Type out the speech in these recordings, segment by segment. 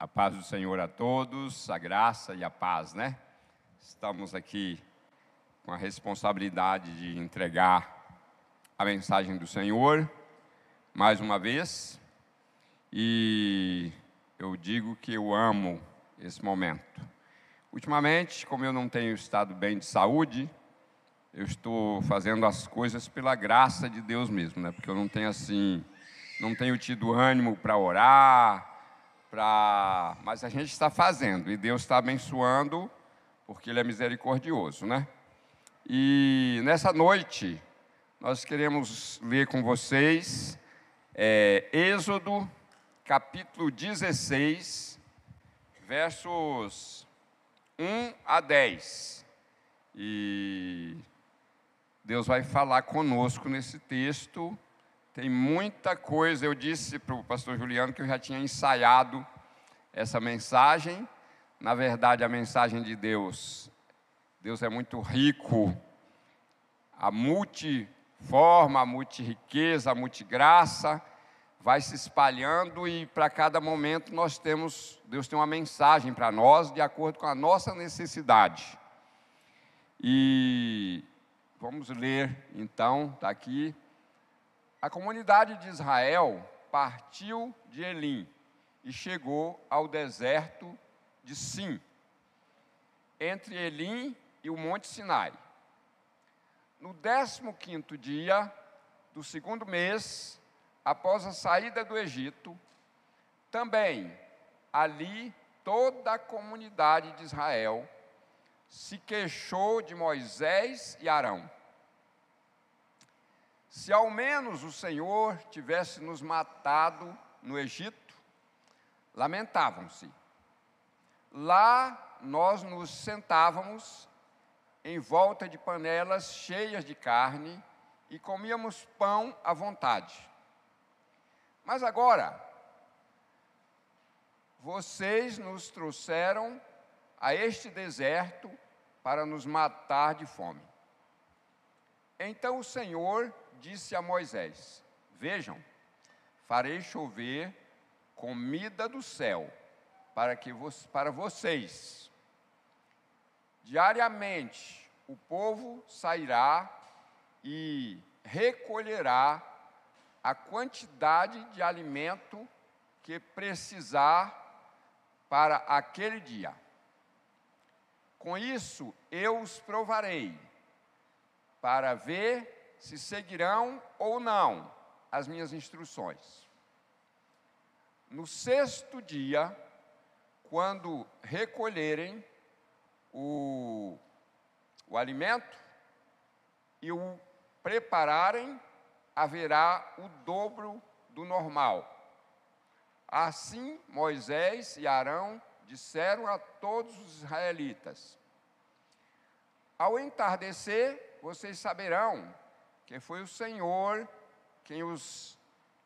A paz do Senhor a todos, a graça e a paz, né? Estamos aqui com a responsabilidade de entregar a mensagem do Senhor mais uma vez. E eu digo que eu amo esse momento. Ultimamente, como eu não tenho estado bem de saúde, eu estou fazendo as coisas pela graça de Deus mesmo, né? Porque eu não tenho assim, não tenho tido ânimo para orar, Mas a gente está fazendo e Deus está abençoando, porque Ele é misericordioso, né? E nessa noite, nós queremos ler com vocês é, Êxodo, capítulo 16, versos 1 a 10. E Deus vai falar conosco nesse texto tem muita coisa. Eu disse para o pastor Juliano que eu já tinha ensaiado essa mensagem. Na verdade, a mensagem de Deus, Deus é muito rico. A multiforma, a multiriqueza, a multigraça vai se espalhando e para cada momento nós temos, Deus tem uma mensagem para nós de acordo com a nossa necessidade. E vamos ler então, está aqui, a comunidade de Israel partiu de Elim e chegou ao deserto de Sim, entre Elim e o Monte Sinai. No 15 dia do segundo mês, após a saída do Egito, também ali toda a comunidade de Israel se queixou de Moisés e Arão se ao menos o Senhor tivesse nos matado no Egito, lamentavam-se. Lá nós nos sentávamos em volta de panelas cheias de carne e comíamos pão à vontade. Mas agora, vocês nos trouxeram a este deserto para nos matar de fome. Então o Senhor disse a Moisés: Vejam, farei chover comida do céu para que para vocês. Diariamente o povo sairá e recolherá a quantidade de alimento que precisar para aquele dia. Com isso eu os provarei, para ver se seguirão ou não as minhas instruções. No sexto dia, quando recolherem o, o alimento e o prepararem, haverá o dobro do normal. Assim Moisés e Arão disseram a todos os israelitas: Ao entardecer, vocês saberão que foi o Senhor quem os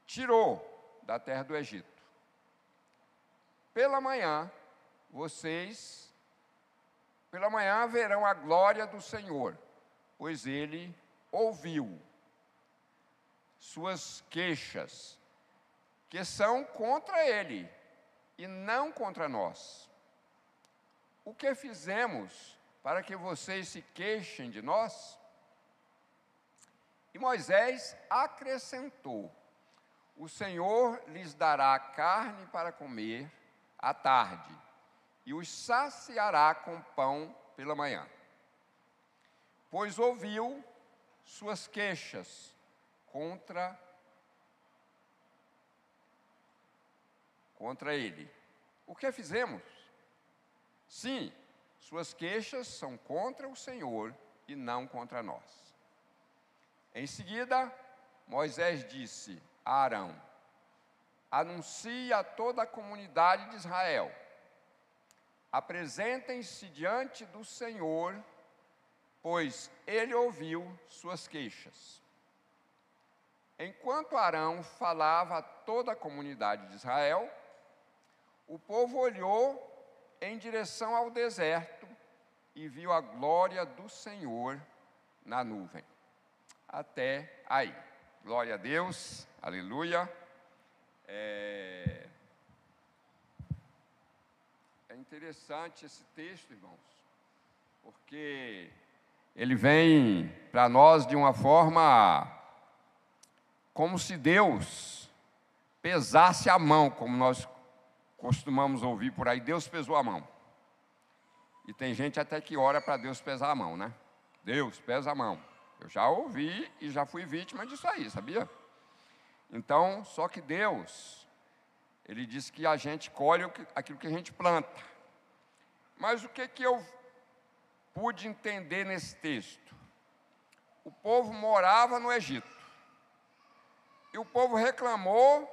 tirou da terra do Egito. Pela manhã, vocês, pela manhã verão a glória do Senhor, pois ele ouviu suas queixas, que são contra ele e não contra nós. O que fizemos para que vocês se queixem de nós? E Moisés acrescentou: O Senhor lhes dará carne para comer à tarde, e os saciará com pão pela manhã. Pois ouviu suas queixas contra contra ele. O que fizemos? Sim, suas queixas são contra o Senhor e não contra nós. Em seguida, Moisés disse a Arão: Anuncie a toda a comunidade de Israel: Apresentem-se diante do Senhor, pois ele ouviu suas queixas. Enquanto Arão falava a toda a comunidade de Israel, o povo olhou em direção ao deserto e viu a glória do Senhor na nuvem até aí. Glória a Deus, aleluia. É... É interessante esse texto, irmãos, porque ele vem para nós de uma forma como se Deus pesasse a mão, como nós costumamos ouvir por aí, Deus pesou a mão. E tem gente até que ora para Deus pesar a mão, né? Deus, pesa a mão. Eu já ouvi e já fui vítima disso aí, sabia? Então, só que Deus, Ele diz que a gente colhe aquilo que a gente planta. Mas o que, que eu pude entender nesse texto? O povo morava no Egito. E o povo reclamou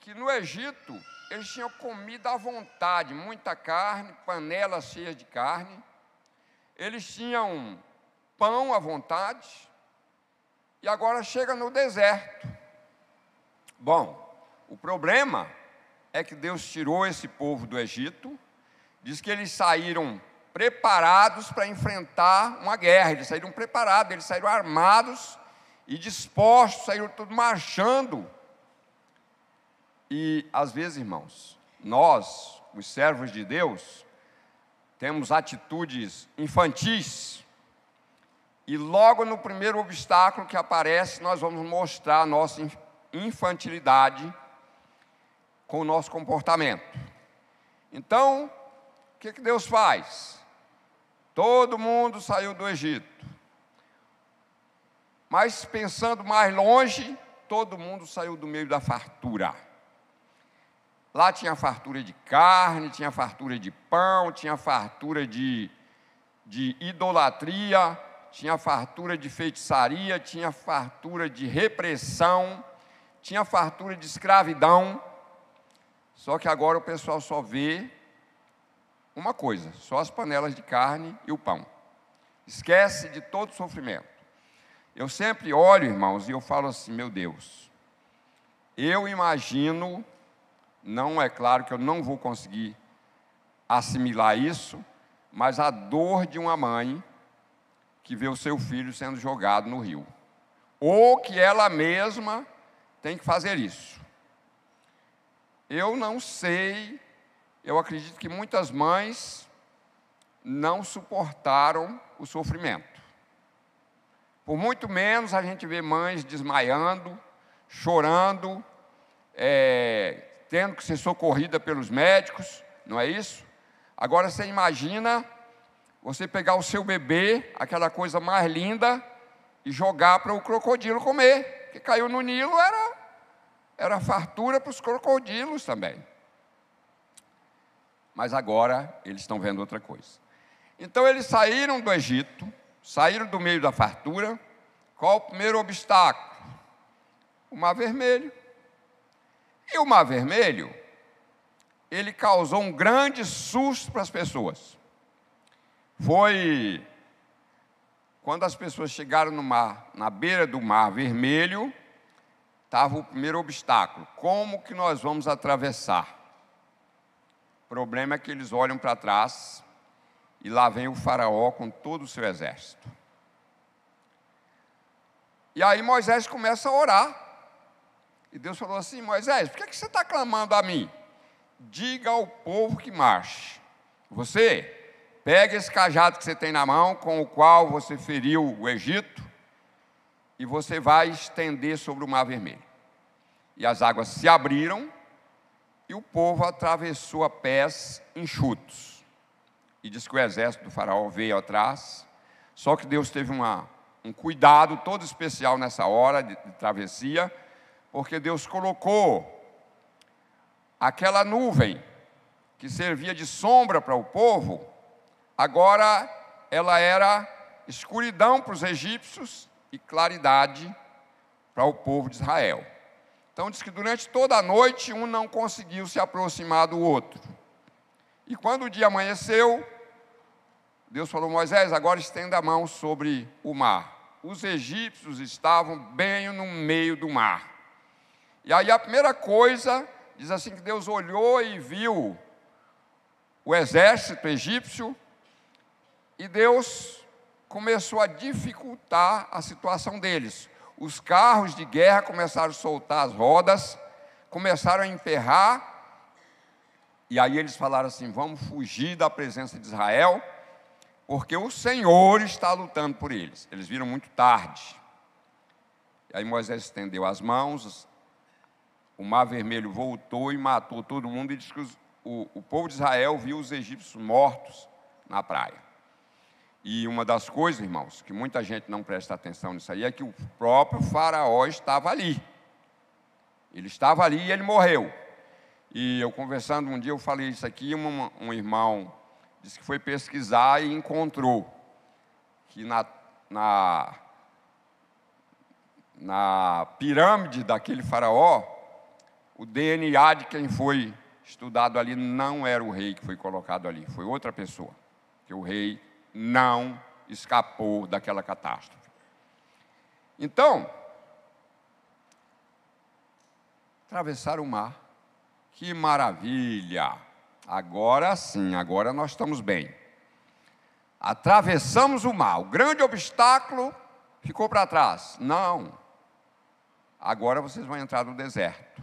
que no Egito eles tinham comida à vontade, muita carne, panelas cheias de carne. Eles tinham pão à vontade. E agora chega no deserto. Bom, o problema é que Deus tirou esse povo do Egito, diz que eles saíram preparados para enfrentar uma guerra, eles saíram preparados, eles saíram armados e dispostos, saíram tudo marchando e às vezes, irmãos, nós, os servos de Deus, temos atitudes infantis. E logo no primeiro obstáculo que aparece, nós vamos mostrar a nossa infantilidade com o nosso comportamento. Então, o que, que Deus faz? Todo mundo saiu do Egito. Mas pensando mais longe, todo mundo saiu do meio da fartura. Lá tinha fartura de carne, tinha fartura de pão, tinha fartura de, de idolatria, tinha fartura de feitiçaria, tinha fartura de repressão, tinha fartura de escravidão. Só que agora o pessoal só vê uma coisa: só as panelas de carne e o pão. Esquece de todo sofrimento. Eu sempre olho, irmãos, e eu falo assim: meu Deus, eu imagino não é claro que eu não vou conseguir assimilar isso, mas a dor de uma mãe que vê o seu filho sendo jogado no rio, ou que ela mesma tem que fazer isso. Eu não sei, eu acredito que muitas mães não suportaram o sofrimento. Por muito menos a gente vê mães desmaiando, chorando, é, tendo que ser socorrida pelos médicos, não é isso? Agora você imagina você pegar o seu bebê, aquela coisa mais linda, e jogar para o crocodilo comer, que caiu no Nilo era, era fartura para os crocodilos também. Mas agora eles estão vendo outra coisa. Então eles saíram do Egito, saíram do meio da fartura. Qual o primeiro obstáculo? O mar vermelho. E o Mar Vermelho, ele causou um grande susto para as pessoas. Foi quando as pessoas chegaram no mar, na beira do Mar Vermelho, estava o primeiro obstáculo. Como que nós vamos atravessar? O problema é que eles olham para trás e lá vem o faraó com todo o seu exército. E aí Moisés começa a orar. E Deus falou assim: Moisés, por que, que você está clamando a mim? Diga ao povo que marche. Você, pega esse cajado que você tem na mão, com o qual você feriu o Egito, e você vai estender sobre o Mar Vermelho. E as águas se abriram, e o povo atravessou a pés enxutos. E diz que o exército do faraó veio atrás, só que Deus teve uma, um cuidado todo especial nessa hora de, de travessia, porque Deus colocou aquela nuvem que servia de sombra para o povo, agora ela era escuridão para os egípcios e claridade para o povo de Israel. Então diz que durante toda a noite um não conseguiu se aproximar do outro. E quando o dia amanheceu, Deus falou: Moisés, agora estenda a mão sobre o mar. Os egípcios estavam bem no meio do mar. E aí a primeira coisa, diz assim que Deus olhou e viu o exército egípcio, e Deus começou a dificultar a situação deles. Os carros de guerra começaram a soltar as rodas, começaram a emperrar, E aí eles falaram assim: vamos fugir da presença de Israel, porque o Senhor está lutando por eles. Eles viram muito tarde. E aí Moisés estendeu as mãos, o mar vermelho voltou e matou todo mundo, e disse que o, o povo de Israel viu os egípcios mortos na praia. E uma das coisas, irmãos, que muita gente não presta atenção nisso aí, é que o próprio Faraó estava ali. Ele estava ali e ele morreu. E eu conversando um dia, eu falei isso aqui, um, um irmão disse que foi pesquisar e encontrou que na, na, na pirâmide daquele faraó, o DNA de quem foi estudado ali não era o rei que foi colocado ali, foi outra pessoa. Que o rei não escapou daquela catástrofe. Então, atravessar o mar, que maravilha! Agora sim, agora nós estamos bem. Atravessamos o mar, o grande obstáculo ficou para trás. Não. Agora vocês vão entrar no deserto.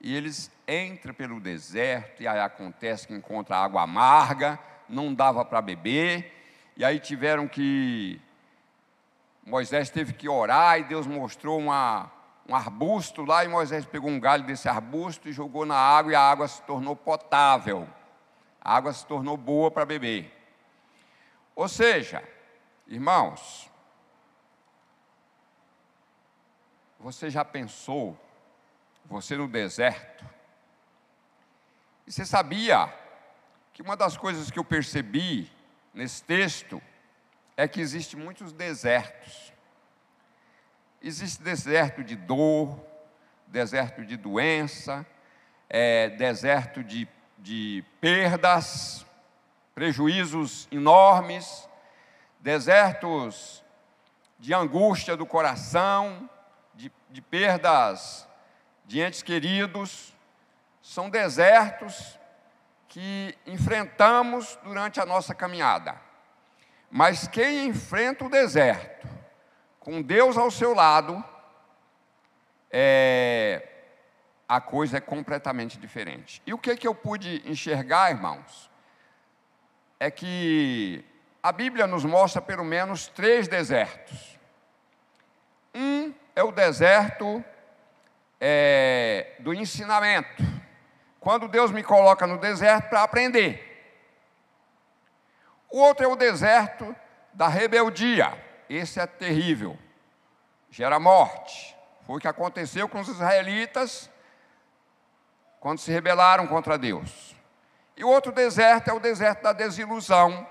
E eles entram pelo deserto, e aí acontece que encontra água amarga, não dava para beber, e aí tiveram que. Moisés teve que orar e Deus mostrou uma, um arbusto lá, e Moisés pegou um galho desse arbusto e jogou na água, e a água se tornou potável, a água se tornou boa para beber. Ou seja, irmãos, você já pensou, você no deserto, e você sabia que uma das coisas que eu percebi nesse texto é que existe muitos desertos. Existe deserto de dor, deserto de doença, é, deserto de, de perdas, prejuízos enormes, desertos de angústia do coração, de, de perdas de entes queridos. São desertos que enfrentamos durante a nossa caminhada. Mas quem enfrenta o deserto, com Deus ao seu lado, é, a coisa é completamente diferente. E o que, que eu pude enxergar, irmãos, é que a Bíblia nos mostra pelo menos três desertos. Um é o deserto é, do ensinamento quando Deus me coloca no deserto para aprender. O outro é o deserto da rebeldia. Esse é terrível. Gera morte. Foi o que aconteceu com os israelitas quando se rebelaram contra Deus. E o outro deserto é o deserto da desilusão,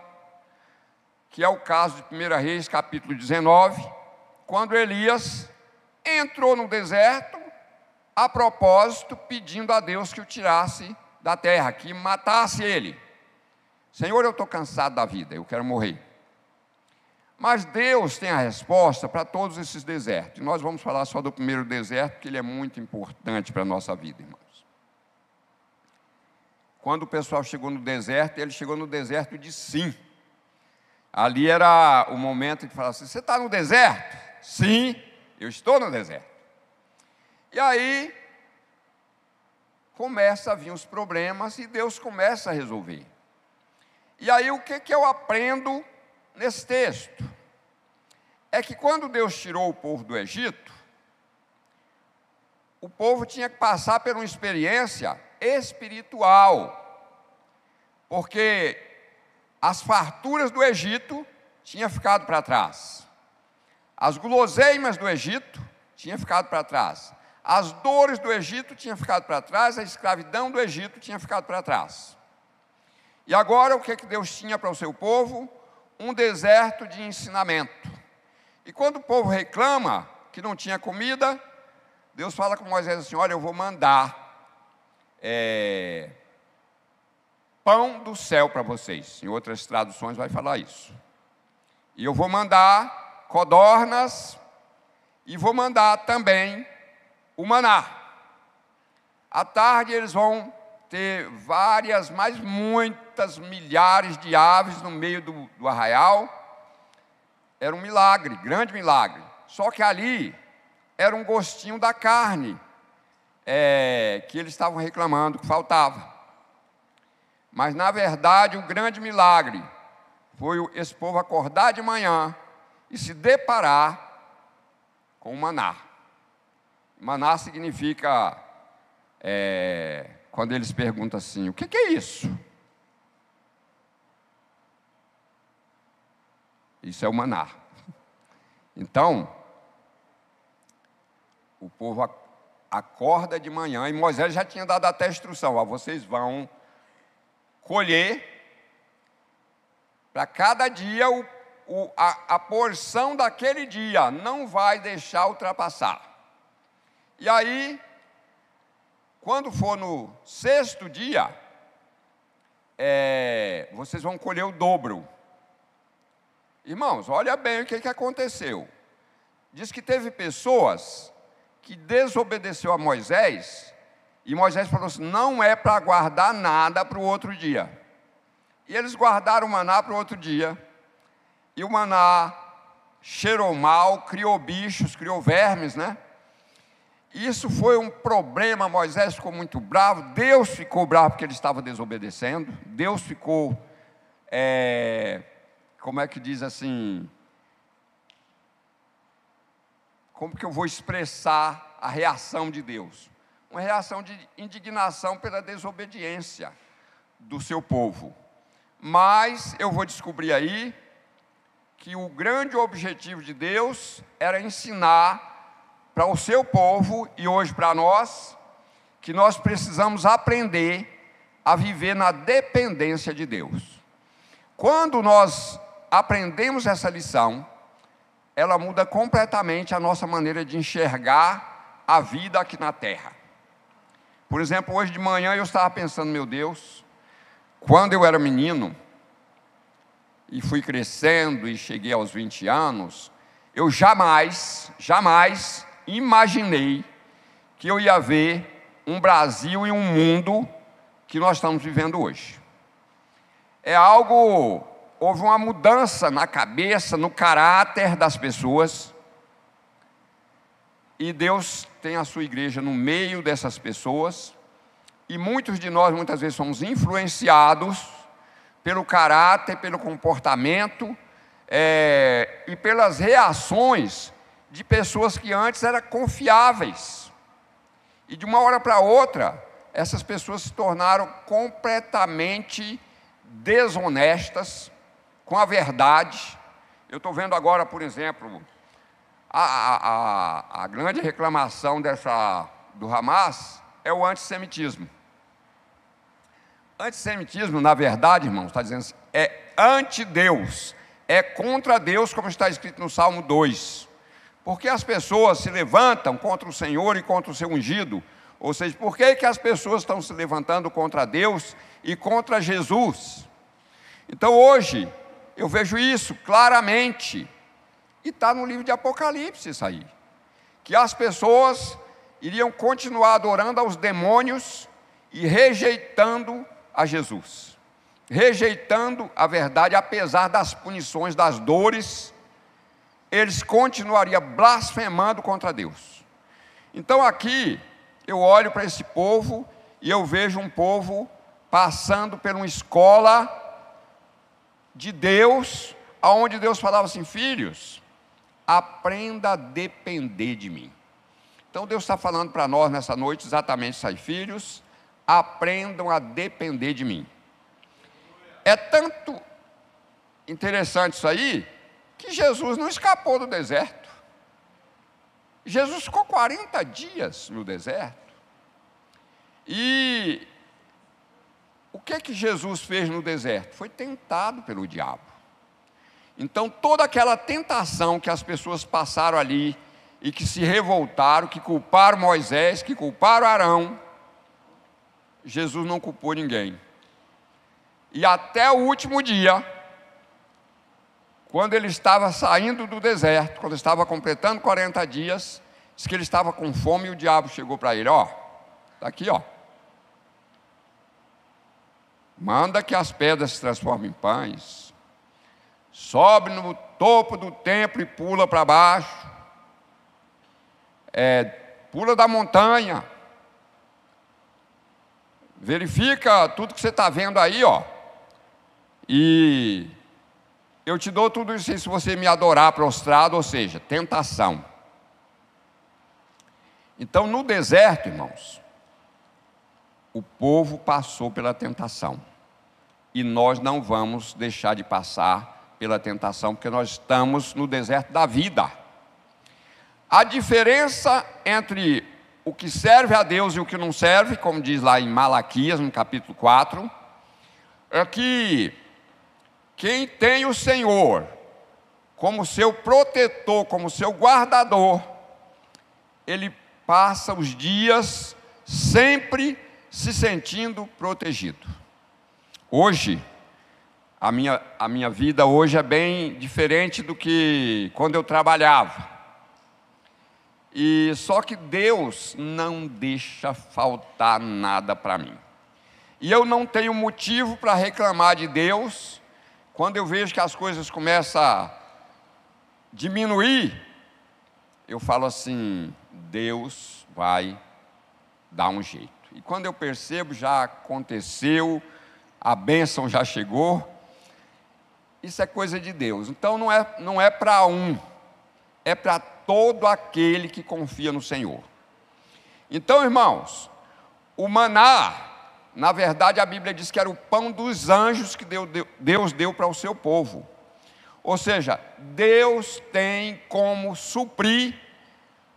que é o caso de 1 Reis, capítulo 19, quando Elias entrou no deserto a propósito, pedindo a Deus que o tirasse da terra, que matasse ele. Senhor, eu estou cansado da vida, eu quero morrer. Mas Deus tem a resposta para todos esses desertos. Nós vamos falar só do primeiro deserto, porque ele é muito importante para a nossa vida, irmãos. Quando o pessoal chegou no deserto, ele chegou no deserto de sim. Ali era o momento de falar assim: Você está no deserto? Sim, eu estou no deserto. E aí começa a vir os problemas e Deus começa a resolver. E aí o que, que eu aprendo nesse texto? É que quando Deus tirou o povo do Egito, o povo tinha que passar por uma experiência espiritual, porque as farturas do Egito tinham ficado para trás, as guloseimas do Egito tinham ficado para trás, as dores do Egito tinham ficado para trás, a escravidão do Egito tinha ficado para trás. E agora o que, é que Deus tinha para o seu povo? Um deserto de ensinamento. E quando o povo reclama que não tinha comida, Deus fala com Moisés assim: Olha, eu vou mandar é, pão do céu para vocês. Em outras traduções vai falar isso. E eu vou mandar codornas, e vou mandar também o maná. À tarde eles vão ter várias, mas muitas milhares de aves no meio do, do arraial. Era um milagre, grande milagre. Só que ali era um gostinho da carne é, que eles estavam reclamando que faltava. Mas, na verdade, o grande milagre foi esse povo acordar de manhã e se deparar com o maná. Maná significa, é, quando eles perguntam assim: o que, que é isso? Isso é o maná. Então, o povo acorda de manhã e Moisés já tinha dado até a instrução: ó, vocês vão colher para cada dia o, o, a, a porção daquele dia, não vai deixar ultrapassar. E aí, quando for no sexto dia, é, vocês vão colher o dobro. Irmãos, olha bem o que, que aconteceu. Diz que teve pessoas que desobedeceu a Moisés e Moisés falou assim: não é para guardar nada para o outro dia. E eles guardaram o maná para o outro dia. E o maná cheirou mal, criou bichos, criou vermes, né? Isso foi um problema. Moisés ficou muito bravo. Deus ficou bravo porque ele estava desobedecendo. Deus ficou, é, como é que diz assim? Como que eu vou expressar a reação de Deus? uma reação de indignação pela desobediência do seu povo. Mas eu vou descobrir aí que o grande objetivo de Deus era ensinar para o seu povo e hoje para nós que nós precisamos aprender a viver na dependência de Deus. Quando nós aprendemos essa lição, ela muda completamente a nossa maneira de enxergar a vida aqui na terra. Por exemplo, hoje de manhã eu estava pensando, meu Deus, quando eu era menino e fui crescendo e cheguei aos 20 anos, eu jamais, jamais imaginei que eu ia ver um Brasil e um mundo que nós estamos vivendo hoje. É algo, houve uma mudança na cabeça, no caráter das pessoas, e Deus tem a sua igreja no meio dessas pessoas, e muitos de nós muitas vezes somos influenciados pelo caráter, pelo comportamento é, e pelas reações de pessoas que antes eram confiáveis. E de uma hora para outra, essas pessoas se tornaram completamente desonestas com a verdade. Eu estou vendo agora, por exemplo, a, a, a, grande reclamação dessa, do Hamas é o antissemitismo. Antissemitismo, na verdade, irmãos, está dizendo assim, é anti-Deus, é contra Deus, como está escrito no Salmo 2. Porque as pessoas se levantam contra o Senhor e contra o seu ungido. Ou seja, por que, que as pessoas estão se levantando contra Deus e contra Jesus? Então hoje, eu vejo isso claramente e está no livro de Apocalipse isso aí. Que as pessoas iriam continuar adorando aos demônios e rejeitando a Jesus. Rejeitando a verdade, apesar das punições, das dores, eles continuariam blasfemando contra Deus. Então aqui, eu olho para esse povo e eu vejo um povo passando por uma escola de Deus, aonde Deus falava assim: filhos, aprenda a depender de mim. Então Deus está falando para nós nessa noite exatamente isso aí, filhos, aprendam a depender de mim. É tanto interessante isso aí, que Jesus não escapou do deserto. Jesus ficou 40 dias no deserto. E o que que Jesus fez no deserto? Foi tentado pelo diabo. Então, toda aquela tentação que as pessoas passaram ali e que se revoltaram, que culparam Moisés, que culparam Arão, Jesus não culpou ninguém. E até o último dia, quando ele estava saindo do deserto, quando estava completando 40 dias, disse que ele estava com fome e o diabo chegou para ele: Ó, está aqui, ó. Manda que as pedras se transformem em pães sobe no topo do templo e pula para baixo, é, pula da montanha, verifica tudo que você está vendo aí, ó. E eu te dou tudo isso se você me adorar prostrado, ou seja, tentação. Então, no deserto, irmãos, o povo passou pela tentação. E nós não vamos deixar de passar pela tentação, porque nós estamos no deserto da vida. A diferença entre o que serve a Deus e o que não serve, como diz lá em Malaquias, no capítulo 4, é que quem tem o Senhor como seu protetor, como seu guardador, ele passa os dias sempre se sentindo protegido. Hoje, a minha, a minha vida hoje é bem diferente do que quando eu trabalhava. E só que Deus não deixa faltar nada para mim. E eu não tenho motivo para reclamar de Deus quando eu vejo que as coisas começam a diminuir. Eu falo assim: Deus vai dar um jeito. E quando eu percebo, já aconteceu, a bênção já chegou. Isso é coisa de Deus. Então não é, não é para um, é para todo aquele que confia no Senhor. Então, irmãos, o maná, na verdade a Bíblia diz que era o pão dos anjos que Deus deu para o seu povo. Ou seja, Deus tem como suprir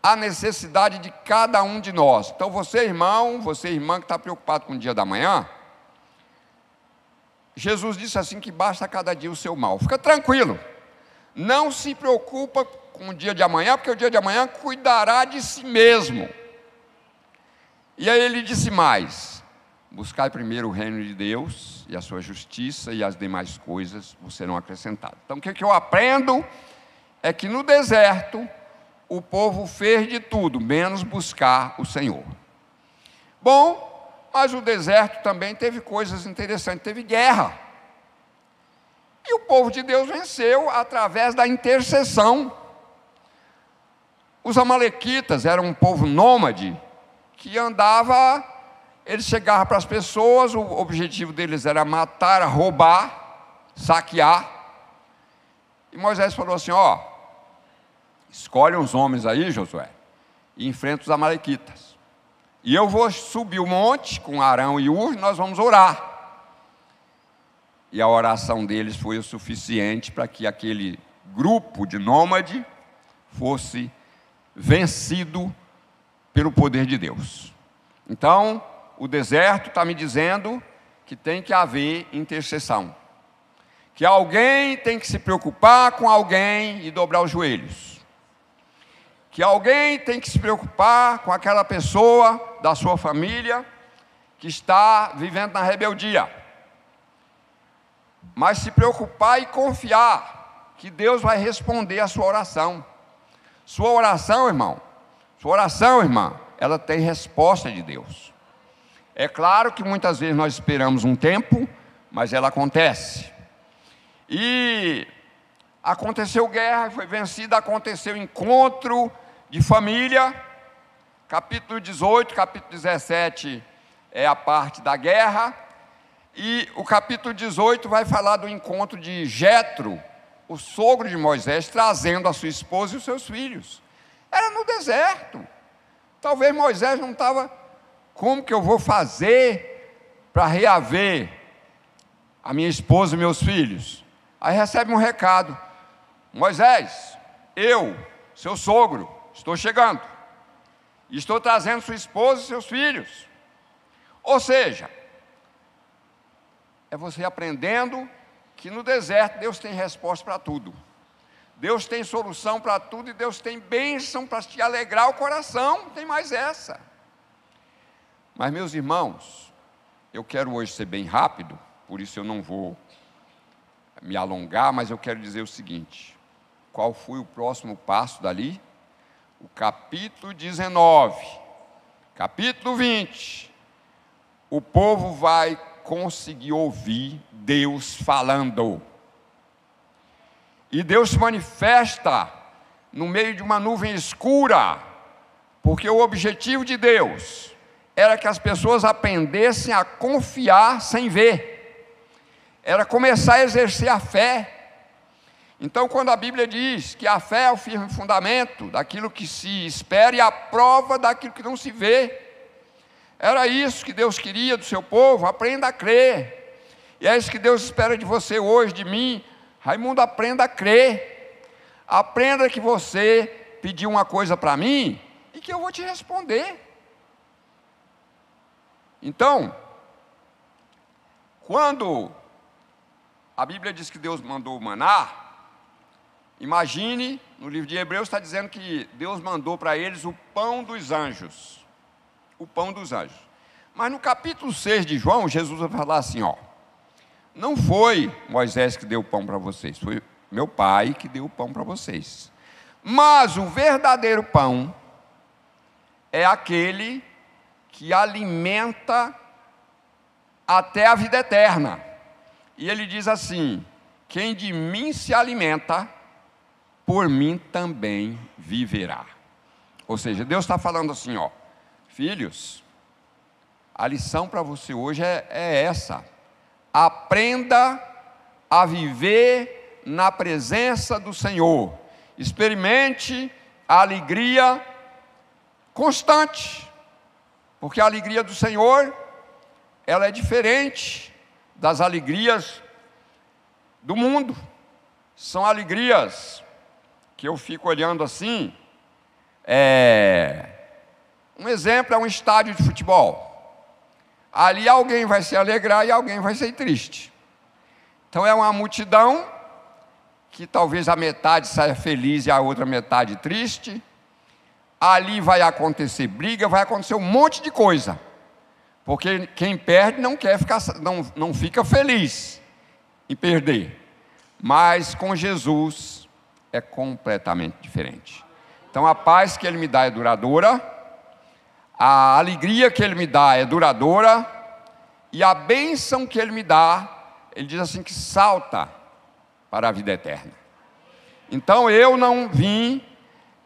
a necessidade de cada um de nós. Então, você, irmão, você, irmã que está preocupado com o dia da manhã, Jesus disse assim que basta cada dia o seu mal. Fica tranquilo. Não se preocupa com o dia de amanhã, porque o dia de amanhã cuidará de si mesmo. E aí ele disse mais: buscai primeiro o reino de Deus e a sua justiça e as demais coisas serão acrescentadas. Então o que, que eu aprendo é que no deserto o povo fez de tudo, menos buscar o Senhor. Bom, mas o deserto também teve coisas interessantes, teve guerra. E o povo de Deus venceu através da intercessão. Os amalequitas eram um povo nômade que andava, eles chegavam para as pessoas, o objetivo deles era matar, roubar, saquear. E Moisés falou assim: ó, Escolhe uns homens aí, Josué, e enfrenta os amalequitas. E eu vou subir o monte com Arão e Ur, nós vamos orar. E a oração deles foi o suficiente para que aquele grupo de nômade fosse vencido pelo poder de Deus. Então, o deserto está me dizendo que tem que haver intercessão. Que alguém tem que se preocupar com alguém e dobrar os joelhos que alguém tem que se preocupar com aquela pessoa da sua família que está vivendo na rebeldia. Mas se preocupar e confiar que Deus vai responder a sua oração. Sua oração, irmão, sua oração, irmã, ela tem resposta de Deus. É claro que muitas vezes nós esperamos um tempo, mas ela acontece. E aconteceu guerra, foi vencida, aconteceu encontro de família, capítulo 18, capítulo 17 é a parte da guerra, e o capítulo 18 vai falar do encontro de Jetro, o sogro de Moisés, trazendo a sua esposa e os seus filhos. Era no deserto. Talvez Moisés não estava, como que eu vou fazer para reaver a minha esposa e meus filhos? Aí recebe um recado: Moisés, eu, seu sogro, Estou chegando. Estou trazendo sua esposa e seus filhos. Ou seja, é você aprendendo que no deserto Deus tem resposta para tudo. Deus tem solução para tudo e Deus tem bênção para te alegrar o coração. Não tem mais essa. Mas, meus irmãos, eu quero hoje ser bem rápido, por isso eu não vou me alongar, mas eu quero dizer o seguinte: qual foi o próximo passo dali? o capítulo 19, capítulo 20, o povo vai conseguir ouvir Deus falando. E Deus se manifesta no meio de uma nuvem escura, porque o objetivo de Deus era que as pessoas aprendessem a confiar sem ver, era começar a exercer a fé. Então, quando a Bíblia diz que a fé é o firme fundamento daquilo que se espera e a prova daquilo que não se vê, era isso que Deus queria do seu povo, aprenda a crer. E é isso que Deus espera de você hoje, de mim. Raimundo, aprenda a crer. Aprenda que você pediu uma coisa para mim e que eu vou te responder. Então, quando a Bíblia diz que Deus mandou maná, imagine, no livro de Hebreus está dizendo que Deus mandou para eles o pão dos anjos. O pão dos anjos. Mas no capítulo 6 de João, Jesus vai falar assim: ó, não foi Moisés que deu o pão para vocês, foi meu pai que deu o pão para vocês. Mas o verdadeiro pão é aquele que alimenta até a vida eterna. E ele diz assim: quem de mim se alimenta, por mim também viverá. Ou seja, Deus está falando assim, ó, filhos, a lição para você hoje é, é essa: aprenda a viver na presença do Senhor, experimente a alegria constante porque a alegria do Senhor, ela é diferente das alegrias do mundo. São alegrias que eu fico olhando assim. É... Um exemplo é um estádio de futebol. Ali alguém vai se alegrar e alguém vai ser triste. Então é uma multidão que talvez a metade saia feliz e a outra metade triste ali vai acontecer briga, vai acontecer um monte de coisa. Porque quem perde não quer ficar, não, não fica feliz em perder. Mas com Jesus é completamente diferente. Então a paz que ele me dá é duradoura, a alegria que ele me dá é duradoura, e a bênção que ele me dá, ele diz assim que salta para a vida eterna. Então eu não vim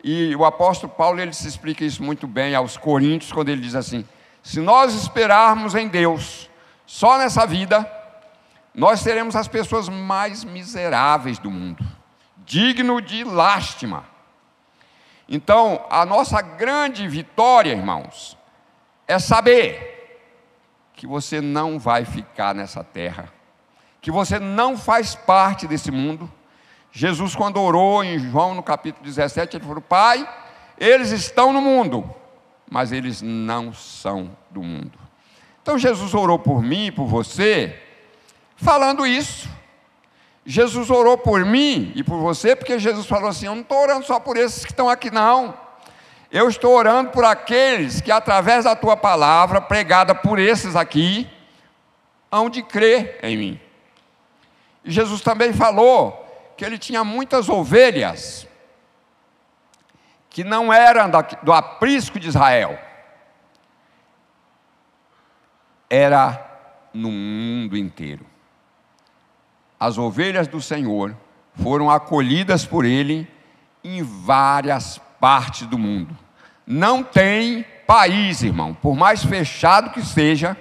e o apóstolo Paulo ele se explica isso muito bem aos Coríntios quando ele diz assim: se nós esperarmos em Deus só nessa vida, nós seremos as pessoas mais miseráveis do mundo, digno de lástima. Então, a nossa grande vitória, irmãos, é saber que você não vai ficar nessa terra, que você não faz parte desse mundo, Jesus, quando orou em João no capítulo 17, ele falou: Pai, eles estão no mundo, mas eles não são do mundo. Então Jesus orou por mim e por você, falando isso. Jesus orou por mim e por você, porque Jesus falou assim: Eu não estou orando só por esses que estão aqui, não. Eu estou orando por aqueles que, através da tua palavra, pregada por esses aqui, hão de crer em mim. E Jesus também falou que ele tinha muitas ovelhas que não eram do aprisco de Israel, era no mundo inteiro. As ovelhas do Senhor foram acolhidas por Ele em várias partes do mundo. Não tem país, irmão, por mais fechado que seja,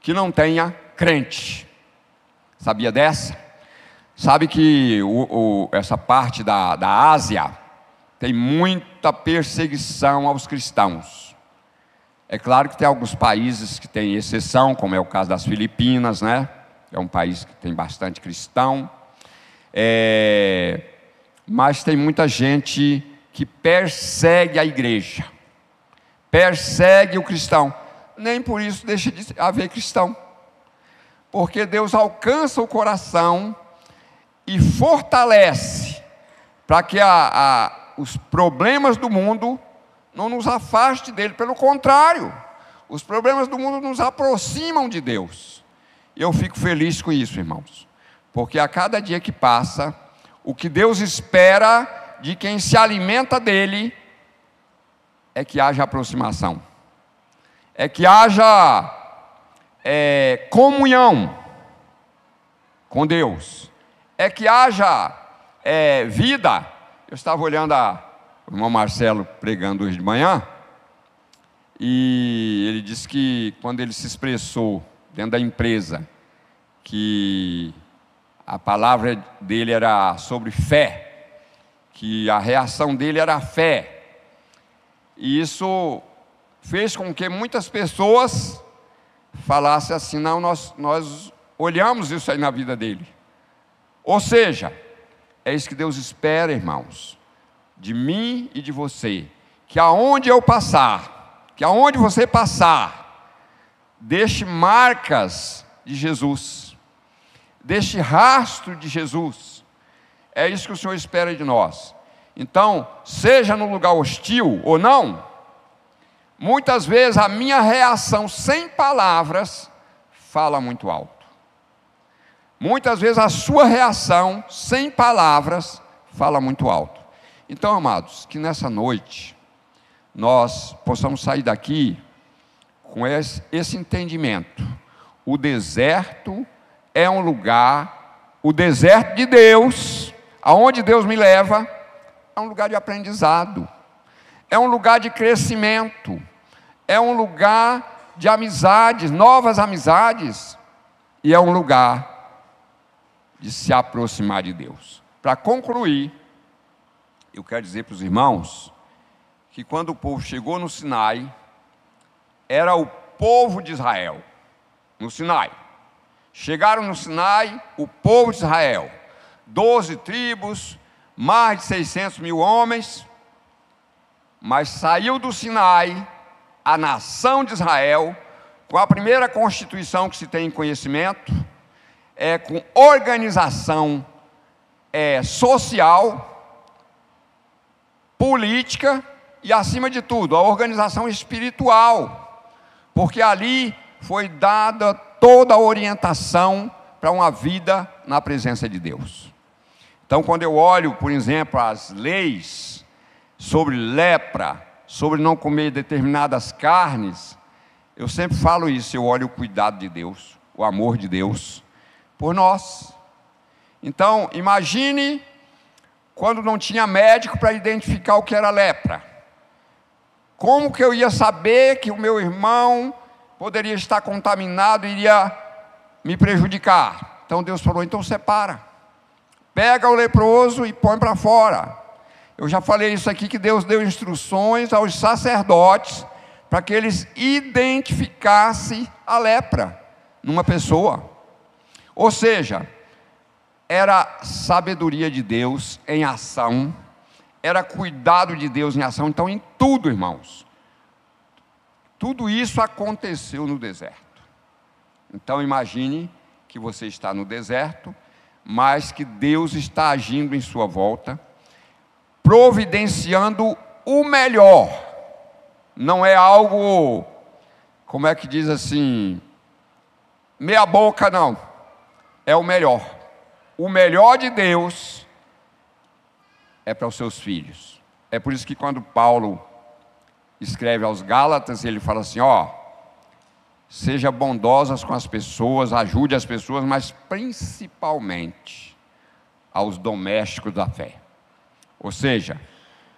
que não tenha crente. Sabia dessa? Sabe que o, o, essa parte da, da Ásia tem muita perseguição aos cristãos. É claro que tem alguns países que têm exceção, como é o caso das Filipinas, né? É um país que tem bastante cristão. É... Mas tem muita gente que persegue a igreja, persegue o cristão. Nem por isso deixa de haver cristão. Porque Deus alcança o coração e fortalece para que a, a, os problemas do mundo não nos afaste dele, pelo contrário, os problemas do mundo nos aproximam de Deus. E eu fico feliz com isso, irmãos, porque a cada dia que passa, o que Deus espera de quem se alimenta dele é que haja aproximação, é que haja é, comunhão com Deus é que haja é, vida. Eu estava olhando a, o irmão Marcelo pregando hoje de manhã, E ele disse que quando ele se expressou dentro da empresa, que a palavra dele era sobre fé, que a reação dele era fé. E isso fez com que muitas pessoas falassem assim: não, nós, nós olhamos isso aí na vida dele. Ou seja, é isso que Deus espera, irmãos, de mim e de você, que aonde eu passar, que aonde você passar, deixe marcas de Jesus, deixe rastro de Jesus. É isso que o Senhor espera de nós. Então, seja no lugar hostil ou não, muitas vezes a minha reação sem palavras fala muito alto. Muitas vezes a sua reação sem palavras fala muito alto. Então, amados, que nessa noite nós possamos sair daqui com esse, esse entendimento. O deserto é um lugar, o deserto de Deus, aonde Deus me leva, é um lugar de aprendizado, é um lugar de crescimento, é um lugar de amizades, novas amizades, e é um lugar de se aproximar de Deus. Para concluir, eu quero dizer para os irmãos que quando o povo chegou no Sinai, era o povo de Israel, no Sinai. Chegaram no Sinai, o povo de Israel, doze tribos, mais de 600 mil homens, mas saiu do Sinai a nação de Israel, com a primeira constituição que se tem em conhecimento, é com organização é, social, política e, acima de tudo, a organização espiritual, porque ali foi dada toda a orientação para uma vida na presença de Deus. Então, quando eu olho, por exemplo, as leis sobre lepra, sobre não comer determinadas carnes, eu sempre falo isso, eu olho o cuidado de Deus, o amor de Deus por nós. Então, imagine quando não tinha médico para identificar o que era lepra. Como que eu ia saber que o meu irmão poderia estar contaminado e iria me prejudicar? Então Deus falou: então separa pega o leproso e põe para fora. Eu já falei isso aqui que Deus deu instruções aos sacerdotes para que eles identificassem a lepra numa pessoa. Ou seja, era sabedoria de Deus em ação, era cuidado de Deus em ação. Então, em tudo, irmãos, tudo isso aconteceu no deserto. Então, imagine que você está no deserto mas que Deus está agindo em sua volta, providenciando o melhor. Não é algo, como é que diz assim, meia boca, não. É o melhor. O melhor de Deus é para os seus filhos. É por isso que quando Paulo escreve aos Gálatas, ele fala assim: ó, seja bondosas com as pessoas, ajude as pessoas, mas principalmente aos domésticos da fé. Ou seja,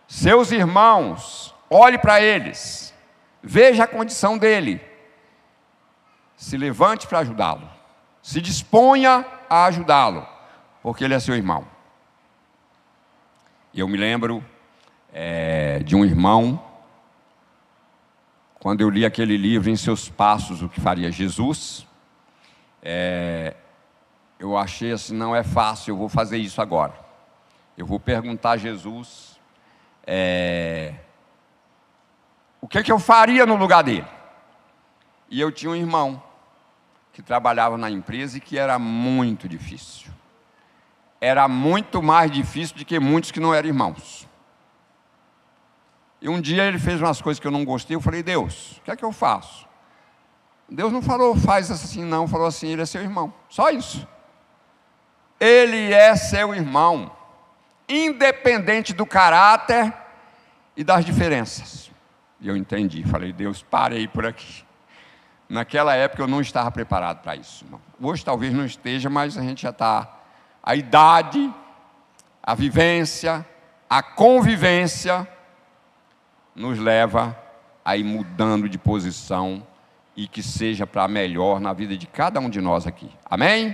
seus irmãos, olhe para eles, veja a condição dele, se levante para ajudá-lo, se disponha a ajudá-lo, porque ele é seu irmão. Eu me lembro é, de um irmão quando eu li aquele livro, Em Seus Passos, O que Faria Jesus, é, eu achei assim: não é fácil, eu vou fazer isso agora. Eu vou perguntar a Jesus é, o que, é que eu faria no lugar dele. E eu tinha um irmão que trabalhava na empresa e que era muito difícil. Era muito mais difícil do que muitos que não eram irmãos. E um dia ele fez umas coisas que eu não gostei, eu falei, Deus, o que é que eu faço? Deus não falou, faz assim, não, falou assim, ele é seu irmão. Só isso. Ele é seu irmão, independente do caráter e das diferenças. E eu entendi, falei, Deus, parei por aqui. Naquela época eu não estava preparado para isso. Hoje talvez não esteja, mas a gente já está. A idade, a vivência, a convivência nos leva a ir mudando de posição e que seja para melhor na vida de cada um de nós aqui. Amém?